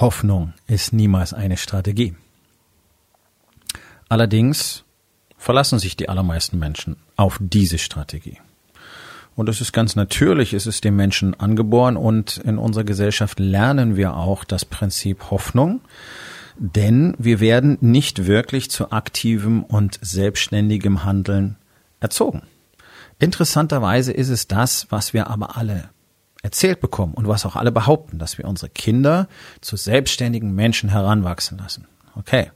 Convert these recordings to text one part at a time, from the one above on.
Hoffnung ist niemals eine Strategie. Allerdings verlassen sich die allermeisten Menschen auf diese Strategie. Und das ist ganz natürlich, es ist dem Menschen angeboren und in unserer Gesellschaft lernen wir auch das Prinzip Hoffnung, denn wir werden nicht wirklich zu aktivem und selbstständigem Handeln erzogen. Interessanterweise ist es das, was wir aber alle erzählt bekommen und was auch alle behaupten, dass wir unsere Kinder zu selbstständigen Menschen heranwachsen lassen. Okay.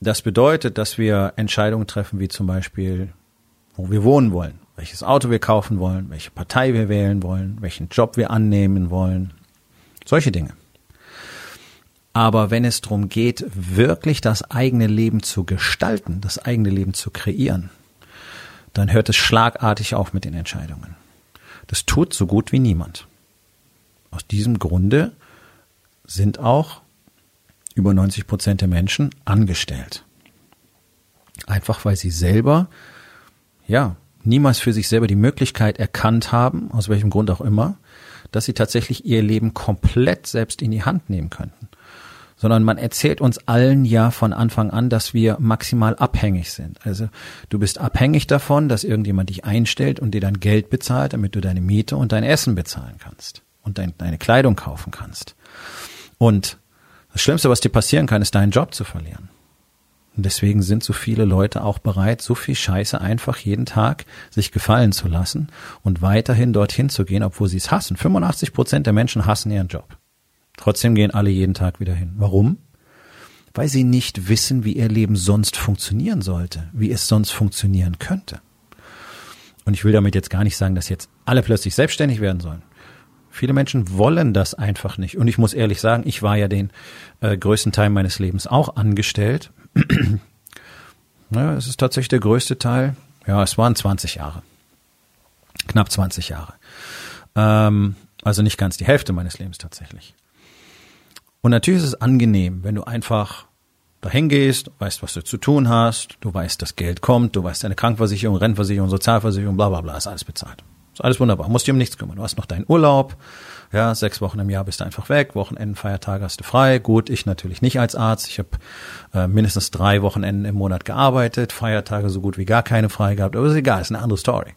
Das bedeutet, dass wir Entscheidungen treffen, wie zum Beispiel, wo wir wohnen wollen, welches Auto wir kaufen wollen, welche Partei wir wählen wollen, welchen Job wir annehmen wollen. Solche Dinge. Aber wenn es darum geht, wirklich das eigene Leben zu gestalten, das eigene Leben zu kreieren, dann hört es schlagartig auf mit den Entscheidungen. Das tut so gut wie niemand. Aus diesem Grunde sind auch über 90 Prozent der Menschen angestellt. Einfach weil sie selber, ja, niemals für sich selber die Möglichkeit erkannt haben, aus welchem Grund auch immer, dass sie tatsächlich ihr Leben komplett selbst in die Hand nehmen könnten sondern man erzählt uns allen ja von Anfang an, dass wir maximal abhängig sind. Also du bist abhängig davon, dass irgendjemand dich einstellt und dir dann Geld bezahlt, damit du deine Miete und dein Essen bezahlen kannst und dein, deine Kleidung kaufen kannst. Und das Schlimmste, was dir passieren kann, ist deinen Job zu verlieren. Und deswegen sind so viele Leute auch bereit, so viel Scheiße einfach jeden Tag sich gefallen zu lassen und weiterhin dorthin zu gehen, obwohl sie es hassen. 85 Prozent der Menschen hassen ihren Job. Trotzdem gehen alle jeden Tag wieder hin. Warum? Weil sie nicht wissen, wie ihr Leben sonst funktionieren sollte, wie es sonst funktionieren könnte. Und ich will damit jetzt gar nicht sagen, dass jetzt alle plötzlich selbstständig werden sollen. Viele Menschen wollen das einfach nicht. Und ich muss ehrlich sagen, ich war ja den äh, größten Teil meines Lebens auch angestellt. ja, es ist tatsächlich der größte Teil. Ja, es waren 20 Jahre. Knapp 20 Jahre. Ähm, also nicht ganz die Hälfte meines Lebens tatsächlich. Und natürlich ist es angenehm, wenn du einfach dahin gehst, weißt, was du zu tun hast, du weißt, dass Geld kommt, du weißt, deine Krankenversicherung, Rentenversicherung, Sozialversicherung, bla bla bla, ist alles bezahlt. Ist alles wunderbar, musst dir um nichts kümmern. Du hast noch deinen Urlaub, ja, sechs Wochen im Jahr bist du einfach weg, Wochenenden, Feiertage hast du frei. Gut, ich natürlich nicht als Arzt. Ich habe äh, mindestens drei Wochenenden im Monat gearbeitet, Feiertage so gut wie gar keine frei gehabt, aber ist egal, ist eine andere Story.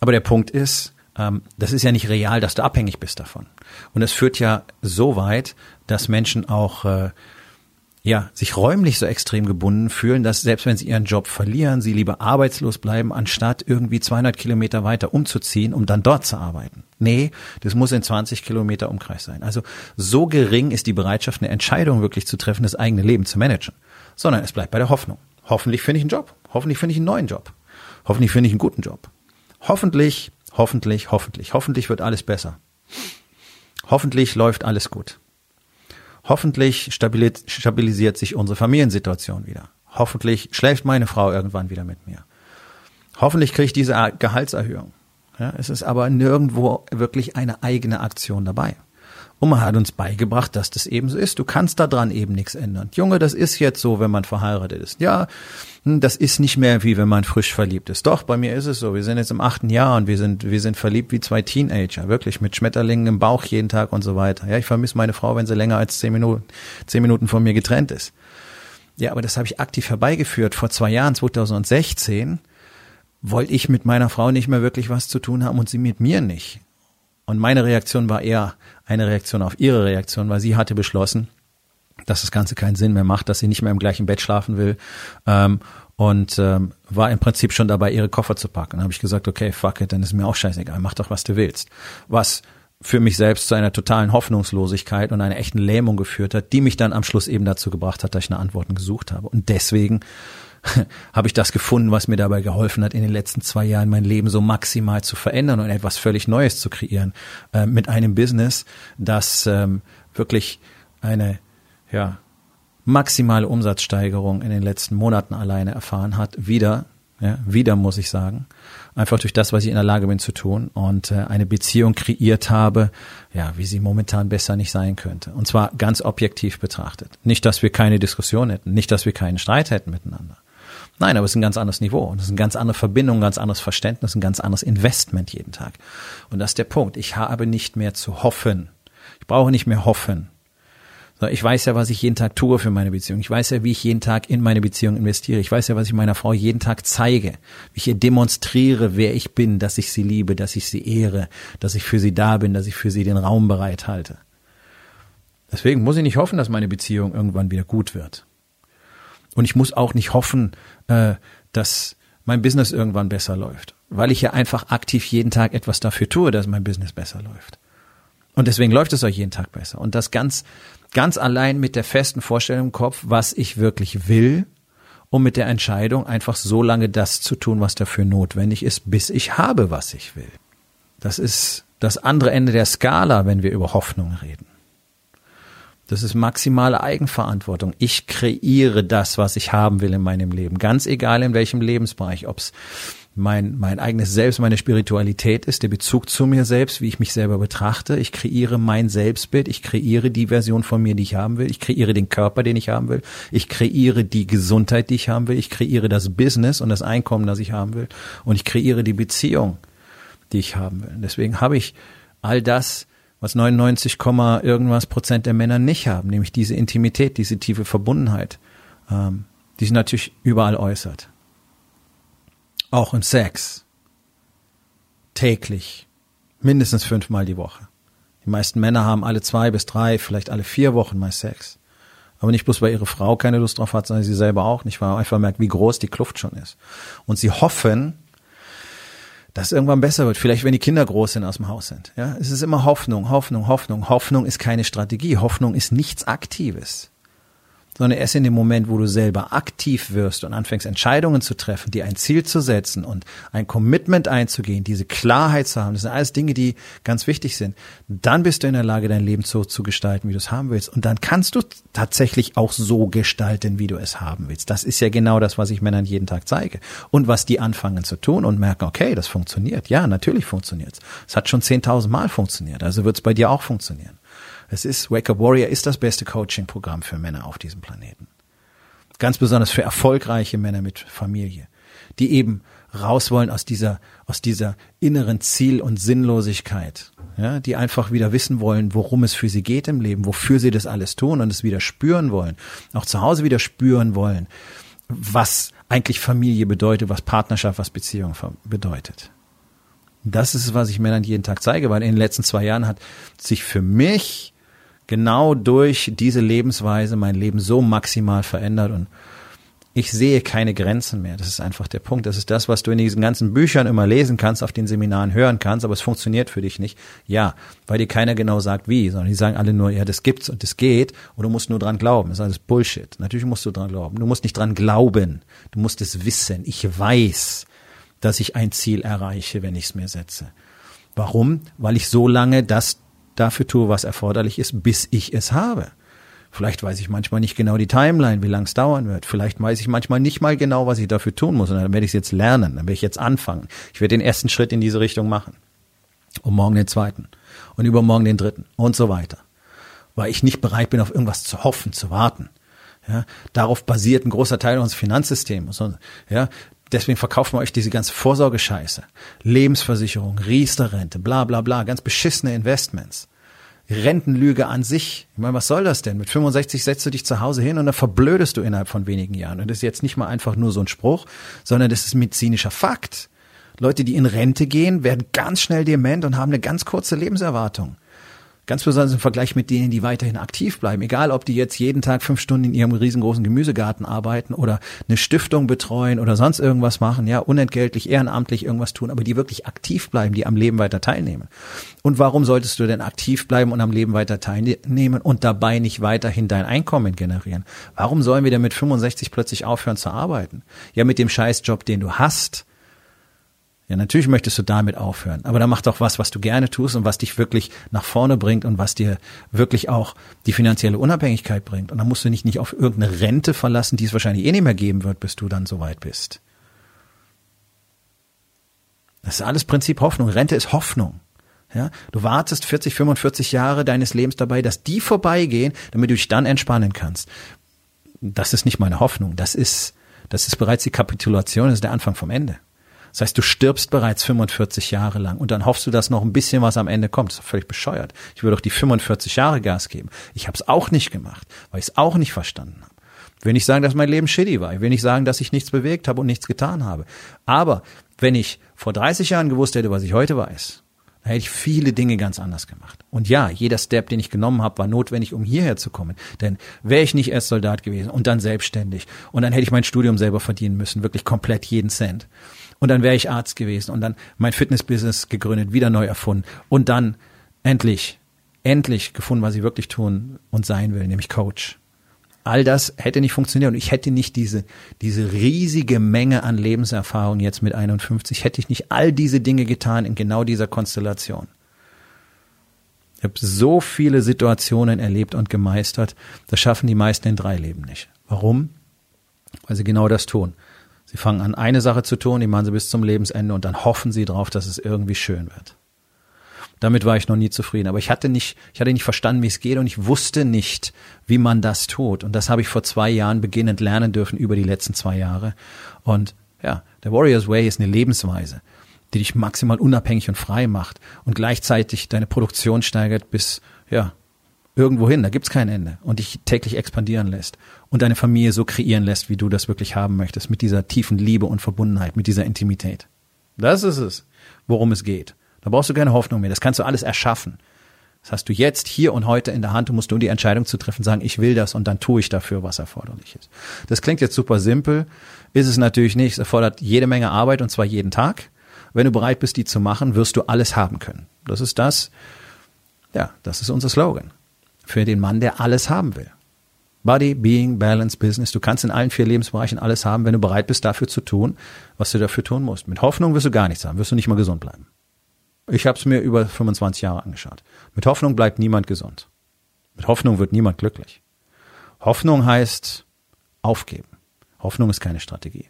Aber der Punkt ist, ähm, das ist ja nicht real, dass du abhängig bist davon. Und es führt ja so weit, dass Menschen auch äh, ja, sich räumlich so extrem gebunden fühlen, dass selbst wenn sie ihren Job verlieren, sie lieber arbeitslos bleiben, anstatt irgendwie 200 Kilometer weiter umzuziehen, um dann dort zu arbeiten. Nee, das muss in 20 Kilometer Umkreis sein. Also so gering ist die Bereitschaft, eine Entscheidung wirklich zu treffen, das eigene Leben zu managen. Sondern es bleibt bei der Hoffnung. Hoffentlich finde ich einen Job. Hoffentlich finde ich einen neuen Job. Hoffentlich finde ich einen guten Job. Hoffentlich, hoffentlich, hoffentlich. Hoffentlich wird alles besser. Hoffentlich läuft alles gut. Hoffentlich stabilisiert sich unsere Familiensituation wieder. Hoffentlich schläft meine Frau irgendwann wieder mit mir. Hoffentlich kriege ich diese Gehaltserhöhung. Ja, es ist aber nirgendwo wirklich eine eigene Aktion dabei. Und man hat uns beigebracht, dass das eben so ist. Du kannst daran eben nichts ändern. Junge, das ist jetzt so, wenn man verheiratet ist. Ja, hm, das ist nicht mehr wie wenn man frisch verliebt ist. Doch, bei mir ist es so. Wir sind jetzt im achten Jahr und wir sind, wir sind verliebt wie zwei Teenager. Wirklich mit Schmetterlingen im Bauch jeden Tag und so weiter. Ja, ich vermisse meine Frau, wenn sie länger als zehn Minuten, zehn Minuten von mir getrennt ist. Ja, aber das habe ich aktiv herbeigeführt. Vor zwei Jahren, 2016, wollte ich mit meiner Frau nicht mehr wirklich was zu tun haben und sie mit mir nicht. Und meine Reaktion war eher eine Reaktion auf ihre Reaktion, weil sie hatte beschlossen, dass das Ganze keinen Sinn mehr macht, dass sie nicht mehr im gleichen Bett schlafen will ähm, und ähm, war im Prinzip schon dabei, ihre Koffer zu packen. Dann habe ich gesagt, okay, fuck it, dann ist mir auch scheißegal, mach doch, was du willst. Was für mich selbst zu einer totalen Hoffnungslosigkeit und einer echten Lähmung geführt hat, die mich dann am Schluss eben dazu gebracht hat, dass ich eine Antworten gesucht habe. Und deswegen habe ich das gefunden, was mir dabei geholfen hat, in den letzten zwei Jahren mein Leben so maximal zu verändern und etwas völlig Neues zu kreieren. Äh, mit einem Business, das ähm, wirklich eine ja, maximale Umsatzsteigerung in den letzten Monaten alleine erfahren hat. Wieder, ja, wieder muss ich sagen. Einfach durch das, was ich in der Lage bin zu tun und äh, eine Beziehung kreiert habe, ja, wie sie momentan besser nicht sein könnte. Und zwar ganz objektiv betrachtet. Nicht, dass wir keine Diskussion hätten, nicht, dass wir keinen Streit hätten miteinander. Nein, aber es ist ein ganz anderes Niveau und es ist eine ganz andere Verbindung, ein ganz anderes Verständnis, ein ganz anderes Investment jeden Tag. Und das ist der Punkt. Ich habe nicht mehr zu hoffen. Ich brauche nicht mehr hoffen. Ich weiß ja, was ich jeden Tag tue für meine Beziehung. Ich weiß ja, wie ich jeden Tag in meine Beziehung investiere. Ich weiß ja, was ich meiner Frau jeden Tag zeige. Wie ich ihr demonstriere, wer ich bin, dass ich sie liebe, dass ich sie ehre, dass ich für sie da bin, dass ich für sie den Raum bereithalte. Deswegen muss ich nicht hoffen, dass meine Beziehung irgendwann wieder gut wird. Und ich muss auch nicht hoffen, äh, dass mein Business irgendwann besser läuft, weil ich ja einfach aktiv jeden Tag etwas dafür tue, dass mein Business besser läuft. Und deswegen läuft es euch jeden Tag besser. Und das ganz, ganz allein mit der festen Vorstellung im Kopf, was ich wirklich will, um mit der Entscheidung einfach so lange das zu tun, was dafür notwendig ist, bis ich habe, was ich will. Das ist das andere Ende der Skala, wenn wir über Hoffnung reden. Das ist maximale Eigenverantwortung. Ich kreiere das, was ich haben will in meinem Leben. Ganz egal in welchem Lebensbereich, ob es mein, mein eigenes Selbst, meine Spiritualität ist, der Bezug zu mir selbst, wie ich mich selber betrachte. Ich kreiere mein Selbstbild, ich kreiere die Version von mir, die ich haben will. Ich kreiere den Körper, den ich haben will. Ich kreiere die Gesundheit, die ich haben will. Ich kreiere das Business und das Einkommen, das ich haben will. Und ich kreiere die Beziehung, die ich haben will. Deswegen habe ich all das, was 99, irgendwas Prozent der Männer nicht haben, nämlich diese Intimität, diese tiefe Verbundenheit, ähm, die sich natürlich überall äußert. Auch im Sex. Täglich. Mindestens fünfmal die Woche. Die meisten Männer haben alle zwei bis drei, vielleicht alle vier Wochen mal Sex. Aber nicht bloß, weil ihre Frau keine Lust drauf hat, sondern sie selber auch nicht, weil man einfach merkt, wie groß die Kluft schon ist. Und sie hoffen, dass irgendwann besser wird. Vielleicht, wenn die Kinder groß sind, aus dem Haus sind. Ja, es ist immer Hoffnung, Hoffnung, Hoffnung. Hoffnung ist keine Strategie. Hoffnung ist nichts Aktives sondern erst in dem Moment, wo du selber aktiv wirst und anfängst Entscheidungen zu treffen, dir ein Ziel zu setzen und ein Commitment einzugehen, diese Klarheit zu haben, das sind alles Dinge, die ganz wichtig sind, dann bist du in der Lage, dein Leben so zu gestalten, wie du es haben willst. Und dann kannst du tatsächlich auch so gestalten, wie du es haben willst. Das ist ja genau das, was ich Männern jeden Tag zeige. Und was die anfangen zu tun und merken, okay, das funktioniert. Ja, natürlich funktioniert es. Es hat schon 10.000 Mal funktioniert, also wird es bei dir auch funktionieren. Es ist, Wake Up Warrior ist das beste Coaching-Programm für Männer auf diesem Planeten. Ganz besonders für erfolgreiche Männer mit Familie, die eben raus wollen aus dieser, aus dieser inneren Ziel- und Sinnlosigkeit, ja, die einfach wieder wissen wollen, worum es für sie geht im Leben, wofür sie das alles tun und es wieder spüren wollen, auch zu Hause wieder spüren wollen, was eigentlich Familie bedeutet, was Partnerschaft, was Beziehung bedeutet. Das ist es, was ich Männern jeden Tag zeige, weil in den letzten zwei Jahren hat sich für mich genau durch diese Lebensweise mein Leben so maximal verändert und ich sehe keine Grenzen mehr. Das ist einfach der Punkt. Das ist das, was du in diesen ganzen Büchern immer lesen kannst, auf den Seminaren hören kannst, aber es funktioniert für dich nicht. Ja, weil dir keiner genau sagt, wie, sondern die sagen alle nur, ja, das gibt's und das geht und du musst nur dran glauben. Das ist alles Bullshit. Natürlich musst du dran glauben. Du musst nicht dran glauben. Du musst es wissen. Ich weiß, dass ich ein Ziel erreiche, wenn ich es mir setze. Warum? Weil ich so lange das dafür tue, was erforderlich ist, bis ich es habe. Vielleicht weiß ich manchmal nicht genau die Timeline, wie lang es dauern wird. Vielleicht weiß ich manchmal nicht mal genau, was ich dafür tun muss. Und dann werde ich es jetzt lernen, dann werde ich jetzt anfangen. Ich werde den ersten Schritt in diese Richtung machen. Und morgen den zweiten. Und übermorgen den dritten. Und so weiter. Weil ich nicht bereit bin, auf irgendwas zu hoffen, zu warten. Ja, darauf basiert ein großer Teil unseres Finanzsystems. Ja, deswegen verkaufen wir euch diese ganze Vorsorgescheiße. Lebensversicherung, Riester-Rente, bla bla bla, ganz beschissene Investments. Rentenlüge an sich. Ich meine, was soll das denn? Mit 65 setzt du dich zu Hause hin und dann verblödest du innerhalb von wenigen Jahren. Und das ist jetzt nicht mal einfach nur so ein Spruch, sondern das ist medizinischer Fakt. Leute, die in Rente gehen, werden ganz schnell dement und haben eine ganz kurze Lebenserwartung. Ganz besonders im Vergleich mit denen, die weiterhin aktiv bleiben. Egal, ob die jetzt jeden Tag fünf Stunden in ihrem riesengroßen Gemüsegarten arbeiten oder eine Stiftung betreuen oder sonst irgendwas machen, ja, unentgeltlich, ehrenamtlich irgendwas tun, aber die wirklich aktiv bleiben, die am Leben weiter teilnehmen. Und warum solltest du denn aktiv bleiben und am Leben weiter teilnehmen und dabei nicht weiterhin dein Einkommen generieren? Warum sollen wir denn mit 65 plötzlich aufhören zu arbeiten? Ja, mit dem Scheißjob, den du hast, Ja, natürlich möchtest du damit aufhören, aber dann mach doch was, was du gerne tust und was dich wirklich nach vorne bringt und was dir wirklich auch die finanzielle Unabhängigkeit bringt. Und dann musst du dich nicht auf irgendeine Rente verlassen, die es wahrscheinlich eh nicht mehr geben wird, bis du dann soweit bist. Das ist alles Prinzip Hoffnung. Rente ist Hoffnung. Ja, du wartest 40, 45 Jahre deines Lebens dabei, dass die vorbeigehen, damit du dich dann entspannen kannst. Das ist nicht meine Hoffnung. Das ist, das ist bereits die Kapitulation, das ist der Anfang vom Ende. Das heißt, du stirbst bereits 45 Jahre lang und dann hoffst du, dass noch ein bisschen was am Ende kommt. Das ist völlig bescheuert. Ich würde doch die 45 Jahre Gas geben. Ich habe es auch nicht gemacht, weil ich es auch nicht verstanden habe. Ich will nicht sagen, dass mein Leben shitty war. Ich will nicht sagen, dass ich nichts bewegt habe und nichts getan habe. Aber wenn ich vor 30 Jahren gewusst hätte, was ich heute weiß, dann hätte ich viele Dinge ganz anders gemacht. Und ja, jeder Step, den ich genommen habe, war notwendig, um hierher zu kommen. Denn wäre ich nicht erst Soldat gewesen und dann selbstständig und dann hätte ich mein Studium selber verdienen müssen, wirklich komplett jeden Cent. Und dann wäre ich Arzt gewesen und dann mein Fitnessbusiness gegründet, wieder neu erfunden und dann endlich, endlich gefunden, was ich wirklich tun und sein will, nämlich Coach all das hätte nicht funktioniert und ich hätte nicht diese, diese riesige Menge an Lebenserfahrung jetzt mit 51, hätte ich nicht all diese Dinge getan in genau dieser Konstellation. Ich habe so viele Situationen erlebt und gemeistert, das schaffen die meisten in drei Leben nicht. Warum? Weil sie genau das tun. Sie fangen an, eine Sache zu tun, die machen sie bis zum Lebensende und dann hoffen sie drauf, dass es irgendwie schön wird. Damit war ich noch nie zufrieden. Aber ich hatte nicht, ich hatte nicht verstanden, wie es geht und ich wusste nicht, wie man das tut. Und das habe ich vor zwei Jahren beginnend lernen dürfen über die letzten zwei Jahre. Und ja, der Warriors Way ist eine Lebensweise, die dich maximal unabhängig und frei macht und gleichzeitig deine Produktion steigert bis, ja, irgendwo hin, da gibt's kein Ende und dich täglich expandieren lässt und deine Familie so kreieren lässt, wie du das wirklich haben möchtest, mit dieser tiefen Liebe und Verbundenheit, mit dieser Intimität. Das ist es, worum es geht. Da brauchst du keine Hoffnung mehr. Das kannst du alles erschaffen. Das hast du jetzt, hier und heute in der Hand. Du musst nur die Entscheidung zu treffen, sagen, ich will das und dann tue ich dafür, was erforderlich ist. Das klingt jetzt super simpel, ist es natürlich nicht. Es erfordert jede Menge Arbeit und zwar jeden Tag. Wenn du bereit bist, die zu machen, wirst du alles haben können. Das ist das, ja, das ist unser Slogan. Für den Mann, der alles haben will. Body, Being, Balance, Business. Du kannst in allen vier Lebensbereichen alles haben, wenn du bereit bist, dafür zu tun, was du dafür tun musst. Mit Hoffnung wirst du gar nichts haben, wirst du nicht mal gesund bleiben. Ich habe es mir über 25 Jahre angeschaut. Mit Hoffnung bleibt niemand gesund. Mit Hoffnung wird niemand glücklich. Hoffnung heißt aufgeben. Hoffnung ist keine Strategie.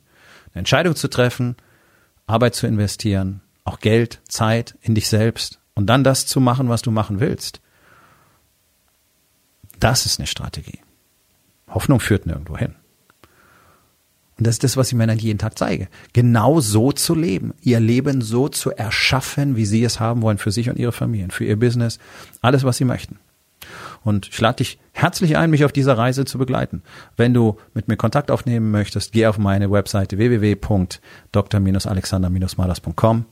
Eine Entscheidung zu treffen, Arbeit zu investieren, auch Geld, Zeit in dich selbst und dann das zu machen, was du machen willst. Das ist eine Strategie. Hoffnung führt nirgendwo hin. Und das ist das, was ich Männern jeden Tag zeige. Genau so zu leben. Ihr Leben so zu erschaffen, wie sie es haben wollen für sich und ihre Familien, für ihr Business, alles, was sie möchten. Und ich lade dich herzlich ein, mich auf dieser Reise zu begleiten. Wenn du mit mir Kontakt aufnehmen möchtest, geh auf meine Webseite www.dr-alexander-madas.com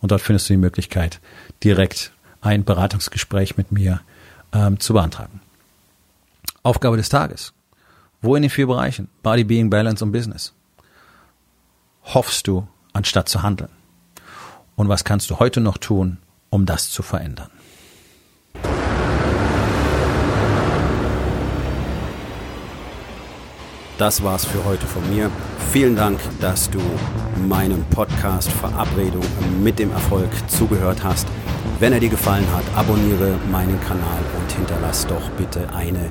und dort findest du die Möglichkeit, direkt ein Beratungsgespräch mit mir ähm, zu beantragen. Aufgabe des Tages. Wo in den vier Bereichen? Body, Being, Balance und Business. Hoffst du, anstatt zu handeln? Und was kannst du heute noch tun, um das zu verändern? Das war's für heute von mir. Vielen Dank, dass du meinem Podcast Verabredung mit dem Erfolg zugehört hast. Wenn er dir gefallen hat, abonniere meinen Kanal und hinterlass doch bitte eine